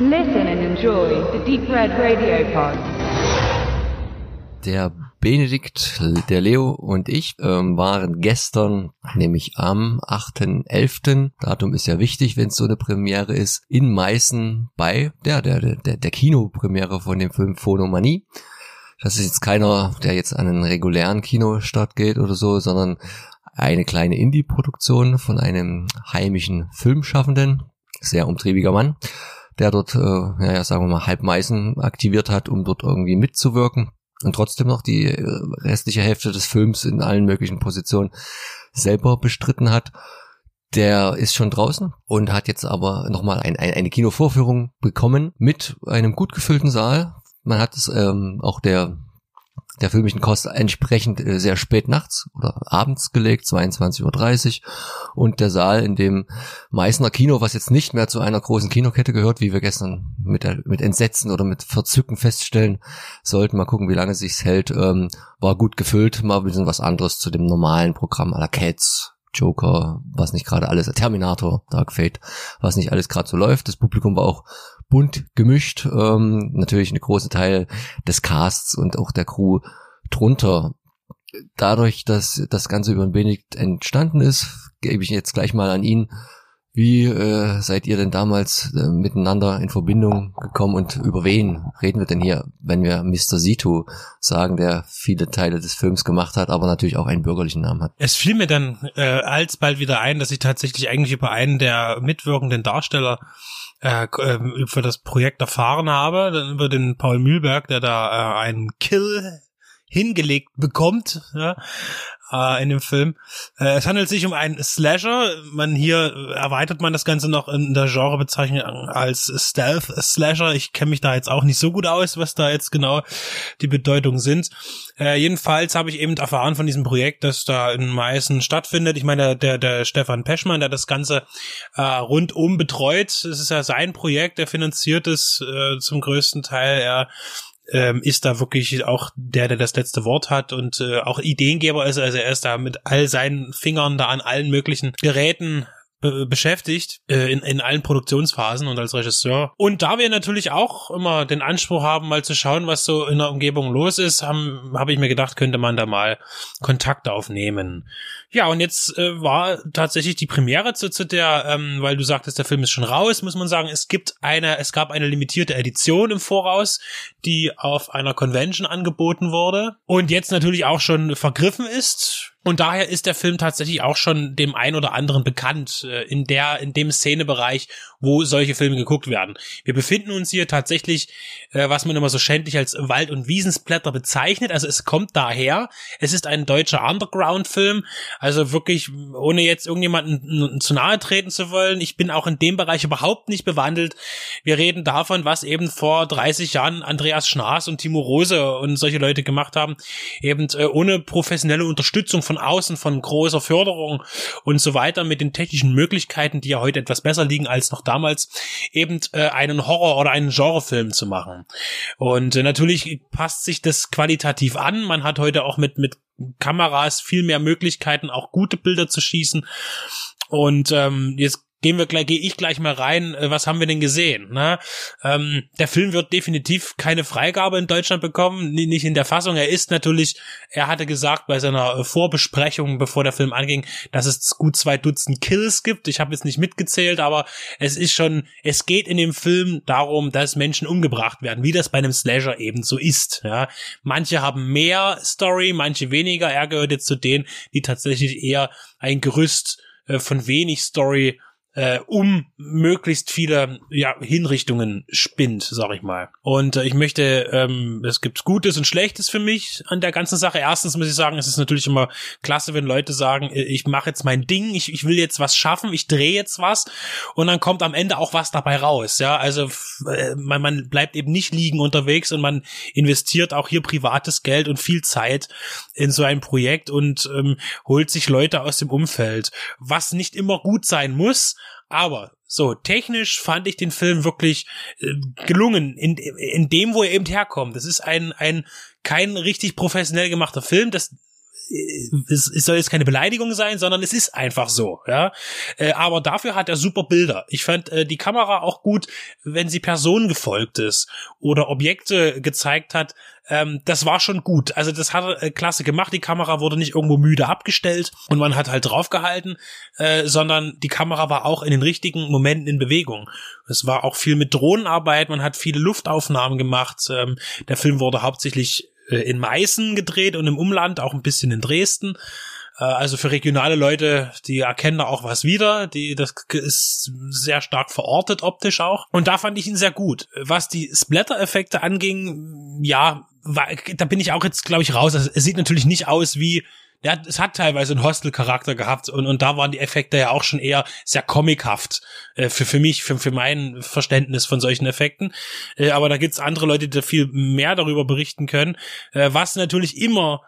Listen and enjoy the Deep Red Radio Pod. Der Benedikt, der Leo und ich ähm, waren gestern, nämlich am 8.11., Datum ist ja wichtig, wenn es so eine Premiere ist, in Meißen bei der, der, der, der Kinopremiere von dem Film Phonomanie. Das ist jetzt keiner, der jetzt an einen regulären Kinostart geht oder so, sondern eine kleine Indie-Produktion von einem heimischen Filmschaffenden, sehr umtriebiger Mann, der dort, äh, naja, sagen wir mal, halb Meißen aktiviert hat, um dort irgendwie mitzuwirken und trotzdem noch die äh, restliche Hälfte des Films in allen möglichen Positionen selber bestritten hat. Der ist schon draußen und hat jetzt aber nochmal ein, ein, eine Kinovorführung bekommen mit einem gut gefüllten Saal. Man hat es ähm, auch der der filmischen Kost entsprechend äh, sehr spät nachts oder abends gelegt, 22.30 Uhr. Und der Saal in dem Meißner Kino, was jetzt nicht mehr zu einer großen Kinokette gehört, wie wir gestern mit, mit Entsetzen oder mit Verzücken feststellen sollten, mal gucken, wie lange sich's hält, ähm, war gut gefüllt, mal ein bisschen was anderes zu dem normalen Programm aller Cats, Joker, was nicht gerade alles, Terminator, Dark Fate, was nicht alles gerade so läuft. Das Publikum war auch bunt gemischt. Ähm, natürlich ein großer Teil des Casts und auch der Crew drunter. Dadurch, dass das Ganze über den Benedikt entstanden ist, gebe ich jetzt gleich mal an ihn. Wie äh, seid ihr denn damals äh, miteinander in Verbindung gekommen und über wen reden wir denn hier, wenn wir Mr. Situ sagen, der viele Teile des Films gemacht hat, aber natürlich auch einen bürgerlichen Namen hat? Es fiel mir dann äh, alsbald wieder ein, dass ich tatsächlich eigentlich über einen der mitwirkenden Darsteller äh, ähm, für das Projekt erfahren habe, über den Paul Mühlberg, der da äh, einen Kill hingelegt bekommt ja, äh, in dem Film. Äh, es handelt sich um einen Slasher. Man hier erweitert man das Ganze noch in der Genrebezeichnung als Stealth Slasher. Ich kenne mich da jetzt auch nicht so gut aus, was da jetzt genau die Bedeutungen sind. Äh, jedenfalls habe ich eben erfahren von diesem Projekt, das da in Meißen stattfindet. Ich meine, der, der Stefan Peschmann, der das Ganze äh, rundum betreut, es ist ja sein Projekt, er finanziert es äh, zum größten Teil. Er ähm, ist da wirklich auch der, der das letzte Wort hat und äh, auch Ideengeber ist. Also er ist da mit all seinen Fingern da an allen möglichen Geräten beschäftigt äh, in, in allen Produktionsphasen und als Regisseur. Und da wir natürlich auch immer den Anspruch haben, mal zu schauen, was so in der Umgebung los ist, habe hab ich mir gedacht, könnte man da mal Kontakt aufnehmen. Ja, und jetzt äh, war tatsächlich die Premiere zu, zu der, ähm, weil du sagtest, der Film ist schon raus, muss man sagen, es gibt eine, es gab eine limitierte Edition im Voraus, die auf einer Convention angeboten wurde und jetzt natürlich auch schon vergriffen ist. Und daher ist der Film tatsächlich auch schon dem ein oder anderen bekannt äh, in der in dem Szenebereich, wo solche Filme geguckt werden. Wir befinden uns hier tatsächlich, äh, was man immer so schändlich als Wald- und Wiesensblätter bezeichnet. Also es kommt daher. Es ist ein deutscher Underground-Film. Also wirklich, ohne jetzt irgendjemanden zu nahe treten zu wollen. Ich bin auch in dem Bereich überhaupt nicht bewandelt. Wir reden davon, was eben vor 30 Jahren Andreas Schnaas und Timo Rose und solche Leute gemacht haben. Eben äh, ohne professionelle Unterstützung von außen, von großer Förderung und so weiter mit den technischen Möglichkeiten, die ja heute etwas besser liegen als noch damals, eben äh, einen Horror- oder einen Genrefilm zu machen. Und äh, natürlich passt sich das qualitativ an. Man hat heute auch mit, mit Kameras viel mehr Möglichkeiten, auch gute Bilder zu schießen. Und ähm, jetzt gehen wir gleich, gehe ich gleich mal rein, äh, was haben wir denn gesehen? Ne? Ähm, der Film wird definitiv keine Freigabe in Deutschland bekommen, nicht in der Fassung. Er ist natürlich, er hatte gesagt bei seiner äh, Vorbesprechung, bevor der Film anging, dass es gut zwei Dutzend Kills gibt. Ich habe jetzt nicht mitgezählt, aber es ist schon, es geht in dem Film darum, dass Menschen umgebracht werden, wie das bei einem Slasher eben so ist. Ja? Manche haben mehr Story, manche weniger. Er gehört jetzt zu denen, die tatsächlich eher ein Gerüst äh, von wenig Story äh, um möglichst viele ja, Hinrichtungen spinnt, sag ich mal. Und äh, ich möchte, ähm, es gibt Gutes und Schlechtes für mich an der ganzen Sache. Erstens muss ich sagen, es ist natürlich immer klasse, wenn Leute sagen, äh, ich mache jetzt mein Ding, ich, ich will jetzt was schaffen, ich drehe jetzt was und dann kommt am Ende auch was dabei raus. Ja, also äh, man, man bleibt eben nicht liegen unterwegs und man investiert auch hier privates Geld und viel Zeit in so ein Projekt und ähm, holt sich Leute aus dem Umfeld, was nicht immer gut sein muss, aber so, technisch fand ich den Film wirklich äh, gelungen, in, in dem, wo er eben herkommt. Das ist ein, ein kein richtig professionell gemachter Film. Das es, es soll jetzt keine Beleidigung sein, sondern es ist einfach so, ja. Äh, aber dafür hat er super Bilder. Ich fand äh, die Kamera auch gut, wenn sie Personen gefolgt ist oder Objekte gezeigt hat, ähm, das war schon gut. Also das hat er äh, klasse gemacht. Die Kamera wurde nicht irgendwo müde abgestellt und man hat halt draufgehalten, äh, sondern die Kamera war auch in den richtigen Momenten in Bewegung. Es war auch viel mit Drohnenarbeit, man hat viele Luftaufnahmen gemacht. Ähm, der Film wurde hauptsächlich äh, in Meißen gedreht und im Umland, auch ein bisschen in Dresden. Äh, also für regionale Leute, die erkennen da auch was wieder. Die, das ist sehr stark verortet optisch auch. Und da fand ich ihn sehr gut. Was die Splatter-Effekte anging, ja, da bin ich auch jetzt, glaube ich, raus. Also, es sieht natürlich nicht aus wie ja, es hat teilweise einen Hostel-Charakter gehabt und, und da waren die Effekte ja auch schon eher sehr comichaft äh, für, für mich, für, für mein Verständnis von solchen Effekten. Äh, aber da gibt's andere Leute, die da viel mehr darüber berichten können. Äh, was natürlich immer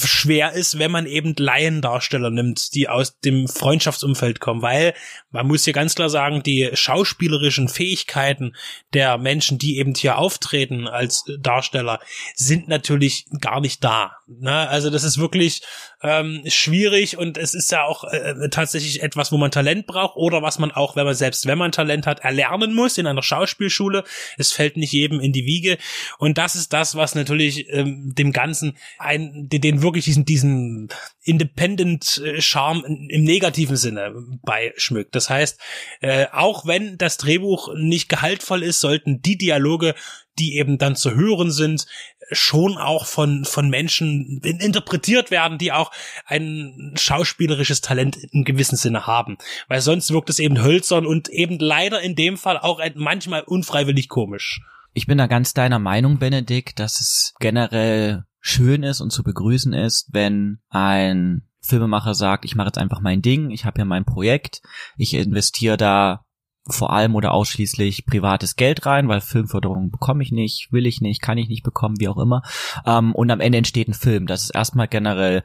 schwer ist, wenn man eben Laiendarsteller nimmt, die aus dem Freundschaftsumfeld kommen, weil man muss hier ganz klar sagen, die schauspielerischen Fähigkeiten der Menschen, die eben hier auftreten als Darsteller, sind natürlich gar nicht da. Ne? Also das ist wirklich ähm, schwierig und es ist ja auch äh, tatsächlich etwas, wo man Talent braucht oder was man auch, wenn man selbst, wenn man Talent hat, erlernen muss in einer Schauspielschule. Es fällt nicht jedem in die Wiege und das ist das, was natürlich ähm, dem Ganzen ein, den wirklich diesen diesen Independent äh, Charme im negativen Sinne beischmückt. Das heißt, äh, auch wenn das Drehbuch nicht gehaltvoll ist, sollten die Dialoge die eben dann zu hören sind, schon auch von, von Menschen interpretiert werden, die auch ein schauspielerisches Talent in gewissem Sinne haben. Weil sonst wirkt es eben hölzern und eben leider in dem Fall auch manchmal unfreiwillig komisch. Ich bin da ganz deiner Meinung, Benedikt, dass es generell schön ist und zu begrüßen ist, wenn ein Filmemacher sagt, ich mache jetzt einfach mein Ding, ich habe ja mein Projekt, ich investiere da vor allem oder ausschließlich privates Geld rein, weil Filmförderung bekomme ich nicht, will ich nicht, kann ich nicht bekommen, wie auch immer. Ähm, und am Ende entsteht ein Film. Das ist erstmal generell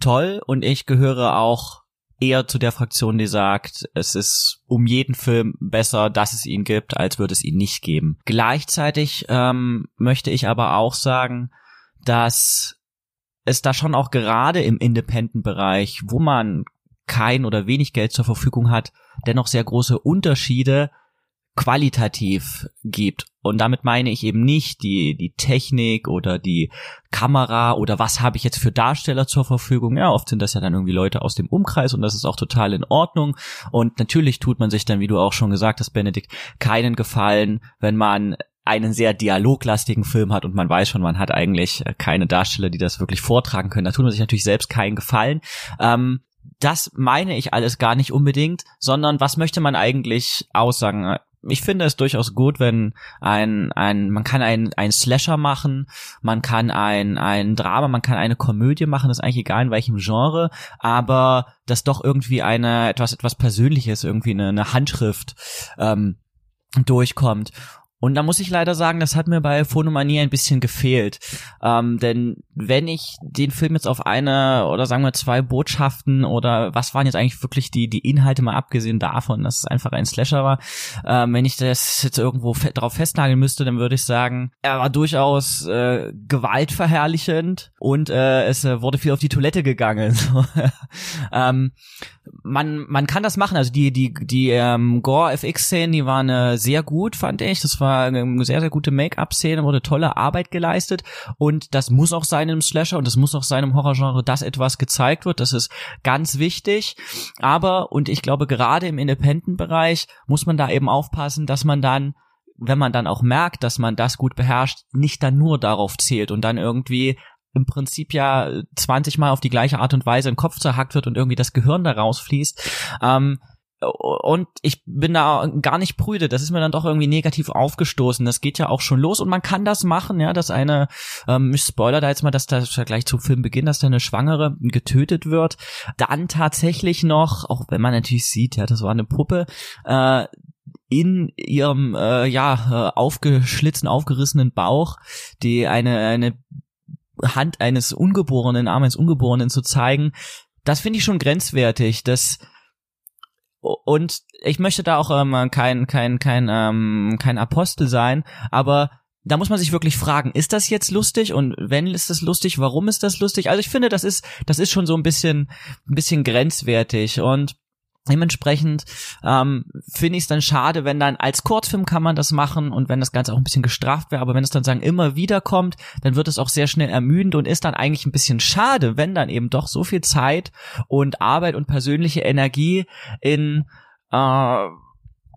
toll und ich gehöre auch eher zu der Fraktion, die sagt, es ist um jeden Film besser, dass es ihn gibt, als würde es ihn nicht geben. Gleichzeitig ähm, möchte ich aber auch sagen, dass es da schon auch gerade im Independent-Bereich, wo man kein oder wenig Geld zur Verfügung hat, dennoch sehr große Unterschiede qualitativ gibt. Und damit meine ich eben nicht die, die Technik oder die Kamera oder was habe ich jetzt für Darsteller zur Verfügung. Ja, oft sind das ja dann irgendwie Leute aus dem Umkreis und das ist auch total in Ordnung. Und natürlich tut man sich dann, wie du auch schon gesagt hast, Benedikt, keinen Gefallen, wenn man einen sehr dialoglastigen Film hat und man weiß schon, man hat eigentlich keine Darsteller, die das wirklich vortragen können. Da tut man sich natürlich selbst keinen Gefallen. Ähm, das meine ich alles gar nicht unbedingt, sondern was möchte man eigentlich aussagen? Ich finde es durchaus gut, wenn ein, ein, man kann ein, ein Slasher machen, man kann ein, ein Drama, man kann eine Komödie machen, das ist eigentlich egal in welchem Genre, aber das doch irgendwie eine, etwas, etwas Persönliches, irgendwie eine, eine Handschrift, ähm, durchkommt. Und da muss ich leider sagen, das hat mir bei Phonomanie ein bisschen gefehlt. Ähm, denn wenn ich den Film jetzt auf eine oder sagen wir zwei Botschaften oder was waren jetzt eigentlich wirklich die, die Inhalte mal abgesehen davon, dass es einfach ein Slasher war, ähm, wenn ich das jetzt irgendwo fe drauf festnageln müsste, dann würde ich sagen, er war durchaus äh, gewaltverherrlichend und äh, es äh, wurde viel auf die Toilette gegangen. ähm, man, man kann das machen. Also die, die, die ähm, Gore-FX-Szenen, die waren äh, sehr gut, fand ich. Das war eine sehr, sehr gute Make-up-Szene, wurde tolle Arbeit geleistet. Und das muss auch sein im Slasher und das muss auch sein im Horrorgenre, dass etwas gezeigt wird. Das ist ganz wichtig. Aber, und ich glaube, gerade im Independent-Bereich muss man da eben aufpassen, dass man dann wenn man dann auch merkt, dass man das gut beherrscht, nicht dann nur darauf zählt und dann irgendwie im Prinzip ja 20 Mal auf die gleiche Art und Weise im Kopf zerhackt wird und irgendwie das Gehirn da rausfließt. Ähm, und ich bin da gar nicht prüde. Das ist mir dann doch irgendwie negativ aufgestoßen. Das geht ja auch schon los und man kann das machen, ja, dass eine, ähm, ich spoiler da jetzt mal, dass da gleich zum Filmbeginn, dass da eine Schwangere getötet wird. Dann tatsächlich noch, auch wenn man natürlich sieht, ja, das war eine Puppe, äh, in ihrem äh, ja äh, aufgeschlitzten, aufgerissenen Bauch, die eine eine Hand eines Ungeborenen, Arm eines Ungeborenen zu zeigen, das finde ich schon grenzwertig. Das und ich möchte da auch ähm, kein kein kein ähm, kein Apostel sein, aber da muss man sich wirklich fragen, ist das jetzt lustig und wenn ist das lustig, warum ist das lustig? Also ich finde, das ist das ist schon so ein bisschen ein bisschen grenzwertig und Dementsprechend ähm, finde ich es dann schade, wenn dann als Kurzfilm kann man das machen und wenn das Ganze auch ein bisschen gestraft wäre, aber wenn es dann sagen immer wieder kommt, dann wird es auch sehr schnell ermüdend und ist dann eigentlich ein bisschen schade, wenn dann eben doch so viel Zeit und Arbeit und persönliche Energie in äh,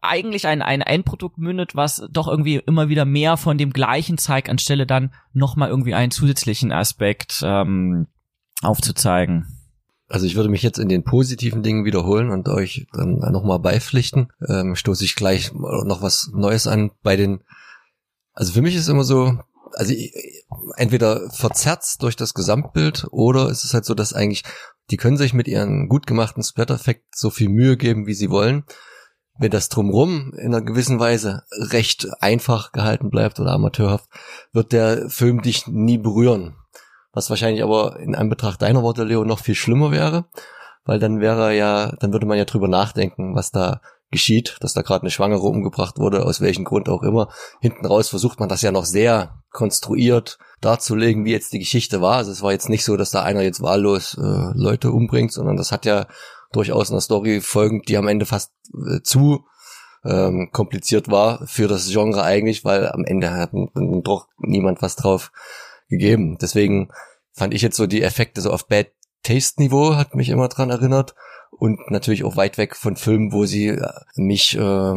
eigentlich ein, ein Endprodukt mündet, was doch irgendwie immer wieder mehr von dem gleichen zeigt, anstelle dann nochmal irgendwie einen zusätzlichen Aspekt ähm, aufzuzeigen. Also ich würde mich jetzt in den positiven Dingen wiederholen und euch dann nochmal beipflichten. Ähm, stoße ich gleich noch was Neues an bei den. Also für mich ist immer so, also entweder verzerrt durch das Gesamtbild oder ist es halt so, dass eigentlich die können sich mit ihren gut gemachten Splatter-Effekt so viel Mühe geben, wie sie wollen. Wenn das drumrum in einer gewissen Weise recht einfach gehalten bleibt oder amateurhaft, wird der Film dich nie berühren was wahrscheinlich aber in Anbetracht deiner Worte, Leo, noch viel schlimmer wäre, weil dann wäre ja, dann würde man ja drüber nachdenken, was da geschieht, dass da gerade eine Schwangere umgebracht wurde, aus welchem Grund auch immer. Hinten raus versucht man das ja noch sehr konstruiert darzulegen, wie jetzt die Geschichte war. Also es war jetzt nicht so, dass da einer jetzt wahllos äh, Leute umbringt, sondern das hat ja durchaus eine Story folgend, die am Ende fast äh, zu ähm, kompliziert war für das Genre eigentlich, weil am Ende hat doch niemand was drauf gegeben. Deswegen fand ich jetzt so die Effekte so auf Bad Taste Niveau hat mich immer dran erinnert und natürlich auch weit weg von Filmen, wo sie äh, mich äh,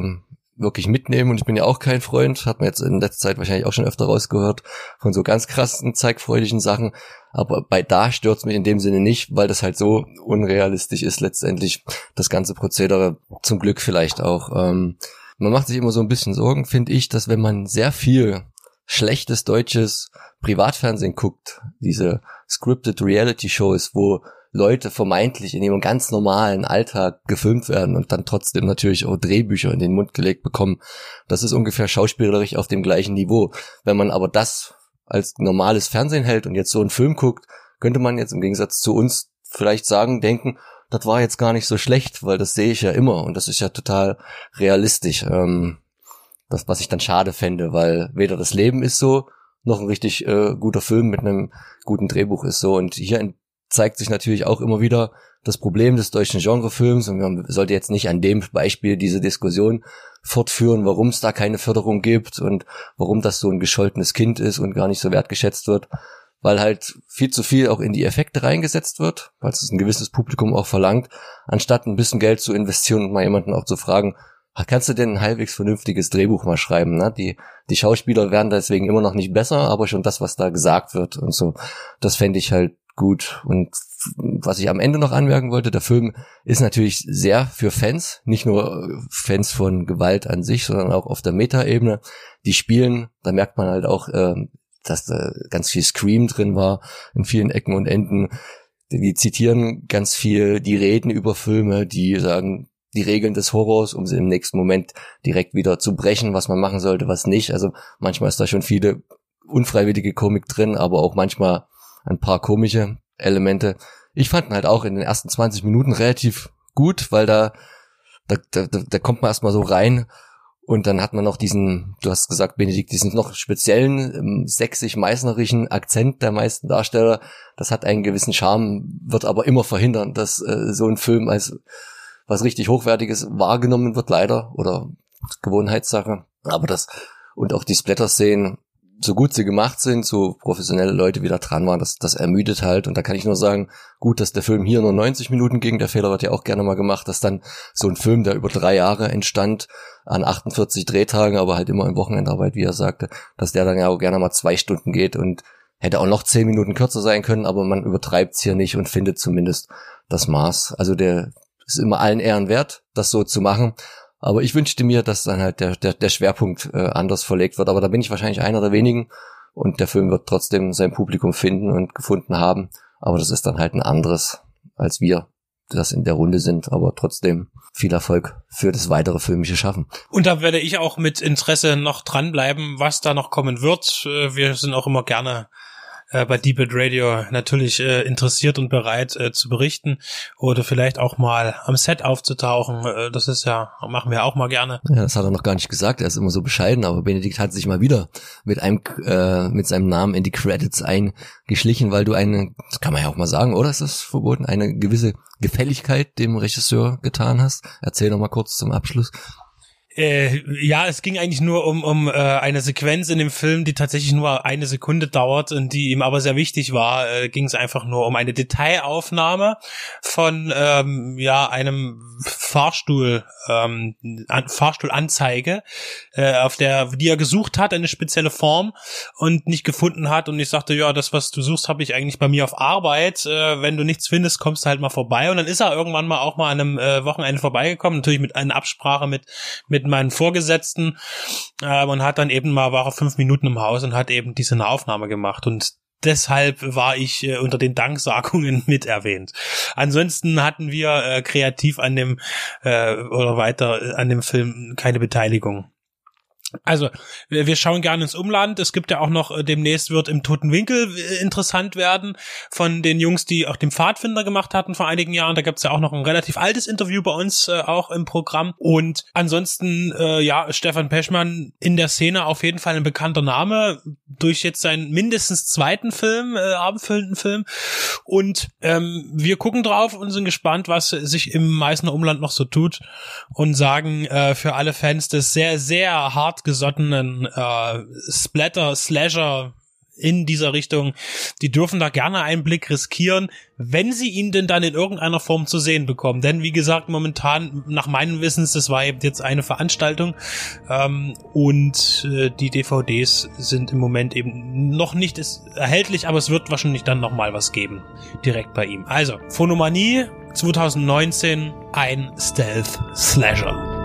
wirklich mitnehmen und ich bin ja auch kein Freund, hat man jetzt in letzter Zeit wahrscheinlich auch schon öfter rausgehört, von so ganz krassen, zeigfreudigen Sachen, aber bei da stört's mich in dem Sinne nicht, weil das halt so unrealistisch ist letztendlich, das ganze Prozedere, zum Glück vielleicht auch. Ähm, man macht sich immer so ein bisschen Sorgen, finde ich, dass wenn man sehr viel schlechtes deutsches Privatfernsehen guckt, diese scripted Reality Shows, wo Leute vermeintlich in ihrem ganz normalen Alltag gefilmt werden und dann trotzdem natürlich auch Drehbücher in den Mund gelegt bekommen. Das ist ungefähr schauspielerisch auf dem gleichen Niveau. Wenn man aber das als normales Fernsehen hält und jetzt so einen Film guckt, könnte man jetzt im Gegensatz zu uns vielleicht sagen, denken, das war jetzt gar nicht so schlecht, weil das sehe ich ja immer und das ist ja total realistisch. Ähm, das, was ich dann schade fände, weil weder das Leben ist so, noch ein richtig äh, guter Film mit einem guten Drehbuch ist so. Und hier zeigt sich natürlich auch immer wieder das Problem des deutschen Genrefilms und man sollte jetzt nicht an dem Beispiel diese Diskussion fortführen, warum es da keine Förderung gibt und warum das so ein gescholtenes Kind ist und gar nicht so wertgeschätzt wird, weil halt viel zu viel auch in die Effekte reingesetzt wird, weil es ein gewisses Publikum auch verlangt, anstatt ein bisschen Geld zu investieren und mal jemanden auch zu fragen, kannst du denn ein halbwegs vernünftiges Drehbuch mal schreiben? Ne? Die, die Schauspieler werden deswegen immer noch nicht besser, aber schon das, was da gesagt wird und so, das fände ich halt gut. Und was ich am Ende noch anmerken wollte, der Film ist natürlich sehr für Fans, nicht nur Fans von Gewalt an sich, sondern auch auf der Metaebene. Die spielen, da merkt man halt auch, äh, dass da ganz viel Scream drin war in vielen Ecken und Enden. Die zitieren ganz viel, die reden über Filme, die sagen, die Regeln des Horrors, um sie im nächsten Moment direkt wieder zu brechen, was man machen sollte, was nicht. Also manchmal ist da schon viele unfreiwillige Komik drin, aber auch manchmal ein paar komische Elemente. Ich fand ihn halt auch in den ersten 20 Minuten relativ gut, weil da, da, da, da kommt man erstmal so rein und dann hat man noch diesen, du hast gesagt, Benedikt, diesen noch speziellen ähm, sächsisch-meißnerischen Akzent der meisten Darsteller. Das hat einen gewissen Charme, wird aber immer verhindern, dass äh, so ein Film als was richtig Hochwertiges wahrgenommen wird, leider, oder Gewohnheitssache. Aber das, und auch die Splatter-Szenen, so gut sie gemacht sind, so professionelle Leute wieder dran waren, das, das ermüdet halt. Und da kann ich nur sagen, gut, dass der Film hier nur 90 Minuten ging. Der Fehler wird ja auch gerne mal gemacht, dass dann so ein Film, der über drei Jahre entstand, an 48 Drehtagen, aber halt immer in Wochenendarbeit, wie er sagte, dass der dann ja auch gerne mal zwei Stunden geht und hätte auch noch zehn Minuten kürzer sein können, aber man übertreibt's hier nicht und findet zumindest das Maß. Also der, ist immer allen Ehren wert, das so zu machen. Aber ich wünschte mir, dass dann halt der, der, der Schwerpunkt äh, anders verlegt wird. Aber da bin ich wahrscheinlich einer der wenigen. Und der Film wird trotzdem sein Publikum finden und gefunden haben. Aber das ist dann halt ein anderes, als wir das in der Runde sind. Aber trotzdem viel Erfolg für das weitere filmische Schaffen. Und da werde ich auch mit Interesse noch dranbleiben, was da noch kommen wird. Äh, wir sind auch immer gerne äh, bei Deep Red Radio natürlich äh, interessiert und bereit äh, zu berichten oder vielleicht auch mal am Set aufzutauchen. Äh, das ist ja, machen wir auch mal gerne. Ja, das hat er noch gar nicht gesagt. Er ist immer so bescheiden, aber Benedikt hat sich mal wieder mit einem, äh, mit seinem Namen in die Credits eingeschlichen, weil du eine, das kann man ja auch mal sagen, oder ist das verboten, eine gewisse Gefälligkeit dem Regisseur getan hast. Erzähl noch mal kurz zum Abschluss. Äh, ja, es ging eigentlich nur um, um äh, eine Sequenz in dem Film, die tatsächlich nur eine Sekunde dauert und die ihm aber sehr wichtig war. Äh, ging es einfach nur um eine Detailaufnahme von ähm, ja einem Fahrstuhl, ähm, An Fahrstuhlanzeige, äh, auf der die er gesucht hat, eine spezielle Form und nicht gefunden hat. Und ich sagte, ja, das, was du suchst, habe ich eigentlich bei mir auf Arbeit. Äh, wenn du nichts findest, kommst du halt mal vorbei. Und dann ist er irgendwann mal auch mal an einem äh, Wochenende vorbeigekommen, natürlich mit einer Absprache mit mit meinen Vorgesetzten äh, und hat dann eben mal, war er fünf Minuten im Haus und hat eben diese Aufnahme gemacht und deshalb war ich äh, unter den Danksagungen mit erwähnt. Ansonsten hatten wir äh, kreativ an dem äh, oder weiter äh, an dem Film keine Beteiligung. Also, wir, schauen gerne ins Umland. Es gibt ja auch noch, äh, demnächst wird im Toten Winkel äh, interessant werden von den Jungs, die auch den Pfadfinder gemacht hatten vor einigen Jahren. Da gibt's ja auch noch ein relativ altes Interview bei uns äh, auch im Programm. Und ansonsten, äh, ja, Stefan Peschmann in der Szene auf jeden Fall ein bekannter Name durch jetzt seinen mindestens zweiten Film, äh, abendfüllenden Film. Und ähm, wir gucken drauf und sind gespannt, was sich im Meißner Umland noch so tut und sagen äh, für alle Fans des sehr, sehr hart hartgesottenen äh, Splatter-Slasher in dieser Richtung, die dürfen da gerne einen Blick riskieren, wenn sie ihn denn dann in irgendeiner Form zu sehen bekommen. Denn wie gesagt, momentan, nach meinem Wissens, das war eben jetzt eine Veranstaltung ähm, und äh, die DVDs sind im Moment eben noch nicht erhältlich, aber es wird wahrscheinlich dann nochmal was geben, direkt bei ihm. Also, Phonomanie 2019, ein Stealth Slasher.